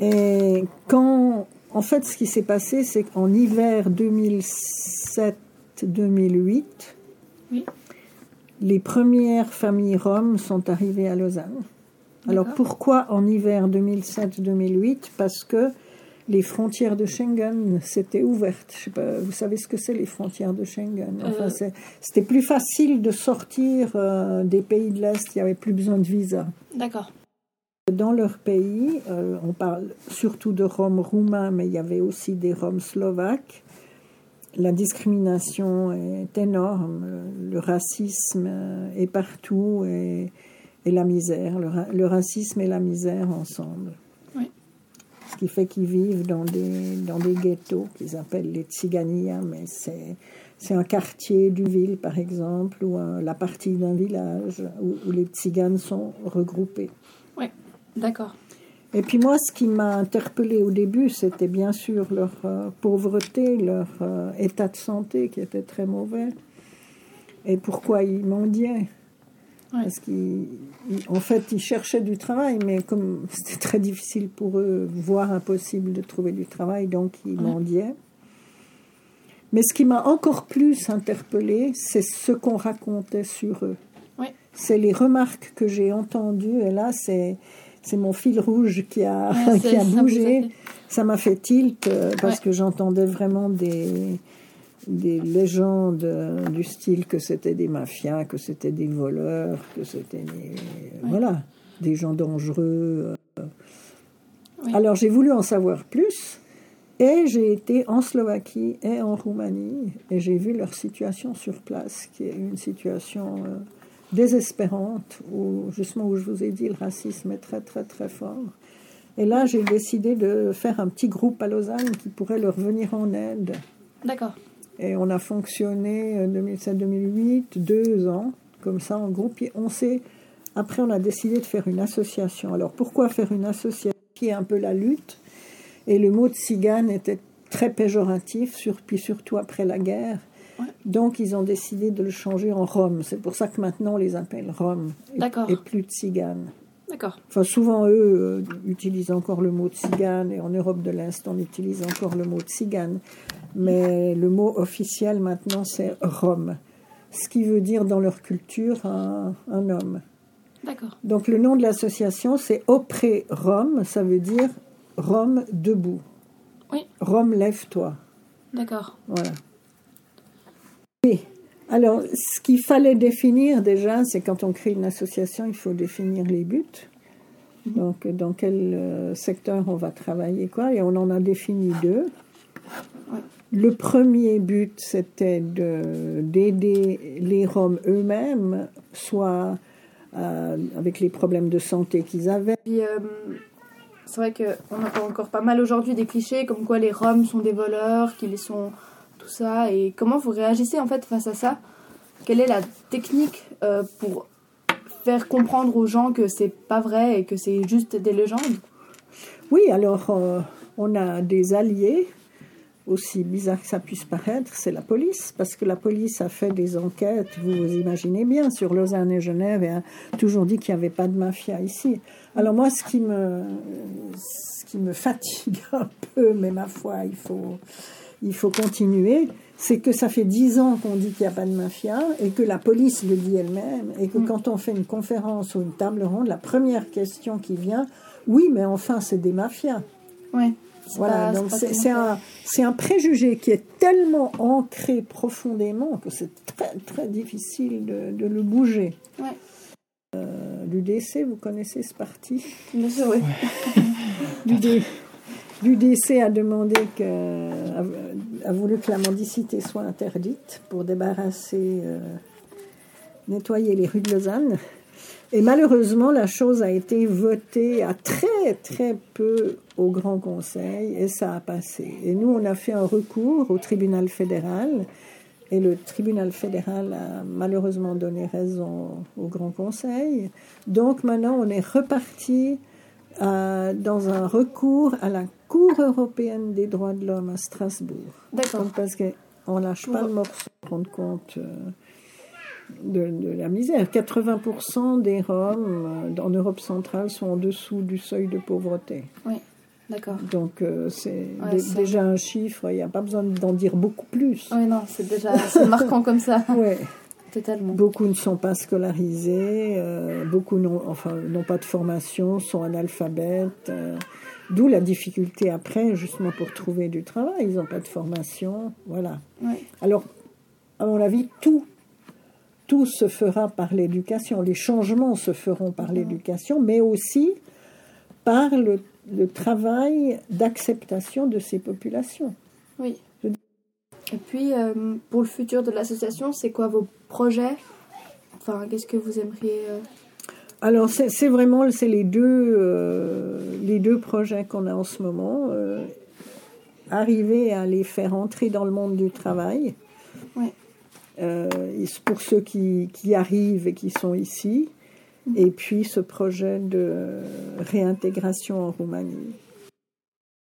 Et quand, en fait, ce qui s'est passé, c'est qu'en hiver 2007-2008, Oui. les premières familles roms sont arrivées à Lausanne. Alors pourquoi en hiver 2007-2008 Parce que les frontières de Schengen s'étaient ouvertes. Je sais pas, vous savez ce que c'est les frontières de Schengen? Enfin, Euh. c'est- C'était plus facile de sortir euh, des pays de l'Est, il n'y avait plus besoin de visa. D'accord. Dans leur pays, euh, on parle surtout de Roms roumains, mais il y avait aussi des Roms slovaques. La discrimination est énorme, le racisme est partout et, et la misère, le, ra- le racisme et la misère ensemble. Oui. Ce qui fait qu'ils vivent dans des, dans des ghettos qu'ils appellent les Tsigania, mais c'est, c'est un quartier du ville, par exemple, ou la partie d'un village où, où les Tziganes sont regroupés. D'accord. Et puis moi, ce qui m'a interpellée au début, c'était bien sûr leur euh, pauvreté, leur euh, état de santé qui était très mauvais. Et pourquoi ils mendiaient Ouais. Parce qu'en fait, ils cherchaient du travail, mais comme c'était très difficile pour eux, voire impossible de trouver du travail, donc ils Ouais. mendiaient. Mais ce qui m'a encore plus interpellée, c'est ce qu'on racontait sur eux. Ouais. C'est les remarques que j'ai entendues, et là, c'est c'est mon fil rouge qui a, Ouais, qui a bougé. Ça m'a fait tilt euh, parce Ouais. que j'entendais vraiment des, des légendes euh, du style que c'était des mafias, que c'était des voleurs, que c'était des, voilà, des gens dangereux. euh. Oui. Alors j'ai voulu en savoir plus et j'ai été en Slovaquie et en Roumanie et j'ai vu leur situation sur place, qui est une situation euh, désespérante, où justement où je vous ai dit le racisme est très très très fort. Et là, j'ai décidé de faire un petit groupe à Lausanne qui pourrait leur venir en aide. D'accord. Et on a fonctionné euh, 2007-2008, deux ans, comme ça, en groupe. Et on s'est, après, on a décidé de faire une association. Alors, pourquoi faire une association qui est un peu la lutte? Et le mot de cigane était très péjoratif, sur, puis surtout après la guerre. Ouais. Donc, ils ont décidé de le changer en Rome. C'est pour ça que maintenant, on les appelle Rome. Et-. Et plus de ciganes. D'accord. Enfin, souvent, eux euh, utilisent encore le mot tzigane, et en Europe de l'Est, on utilise encore le mot tzigane. Mais le mot officiel maintenant, c'est Rome. Ce qui veut dire dans leur culture un, un homme. D'accord. Donc, le nom de l'association, c'est Auprès Rome, ça veut dire Rome debout. Oui. Rome, lève-toi. D'accord. Voilà. Oui. Alors, ce qu'il fallait définir déjà, c'est quand on crée une association, il faut définir les buts. Donc, dans quel euh, secteur on va travailler, quoi. Et on en a défini deux. Le premier but, c'était de- d'aider les Roms eux-mêmes, soit euh, avec les problèmes de santé qu'ils avaient. Puis, euh, c'est vrai qu'on entend encore pas mal aujourd'hui des clichés comme quoi les Roms sont des voleurs, qu'ils sont tout ça. Et comment vous réagissez en fait face à ça? Quelle est la technique euh, pour faire comprendre aux gens que c'est pas vrai et que c'est juste des légendes? Oui, alors euh, on a des alliés, aussi bizarre que ça puisse paraître, c'est la police, parce que la police a fait des enquêtes, vous vous imaginez bien, sur Lausanne et Genève, et a toujours dit qu'il n'y avait pas de mafia ici. Alors moi, ce qui me, ce qui me fatigue un peu, mais ma foi, il faut, il faut continuer, c'est que ça fait dix ans qu'on dit qu'il n'y a pas de mafia, et que la police le dit elle-même, et que quand on fait une conférence ou une table ronde, la première question qui vient, oui, mais enfin, c'est des mafias. Ouais. Voilà, pas- donc c'est un, préjugé qui est tellement ancré profondément que c'est très très difficile de, de le bouger. Ouais. Euh, L'UDC, vous connaissez ce parti? Bien sûr, oui. L'UD- L'UDC a demandé que, a, voulu que la mendicité soit interdite pour débarrasser, euh, nettoyer les rues de Lausanne. Et malheureusement, la chose a été votée à très très peu au Grand Conseil et ça a passé. Et nous, on a fait un recours au tribunal fédéral et le tribunal fédéral a malheureusement donné raison au Grand Conseil. Donc maintenant, on est reparti euh, dans un recours à la Cour européenne des droits de l'homme à Strasbourg. D'accord. Parce qu'on lâche pas le morceau compte compte euh, de, de la misère. 80% des Roms euh, en Europe centrale sont en dessous du seuil de pauvreté. Oui. D'accord. Donc euh, c'est Ouais, déjà un chiffre, il n'y a pas besoin d'en dire beaucoup plus. Oui, non, c'est déjà marquant comme ça. Ouais. Totalement. Beaucoup ne sont pas scolarisés, euh, beaucoup n'ont enfin, pas de formation, sont analphabètes. euh, D'où la difficulté après, justement, pour trouver du travail. Ils n'ont pas de formation. Voilà. Ouais. Alors, à mon avis, tout, tout se fera par l'éducation. Les changements se feront par l'éducation, mais aussi par le, le travail d'acceptation de ces populations. Oui. Et puis, euh, pour le futur de l'association, c'est quoi vos projets? Enfin, qu'est-ce que vous aimeriez euh, Alors, c'est vraiment c'est les, deux, euh, les deux projets qu'on a en ce moment. arriver à les faire entrer dans le monde du travail. Ouais. Pour ceux qui, qui arrivent et qui sont ici. Et puis ce projet de réintégration en Roumanie.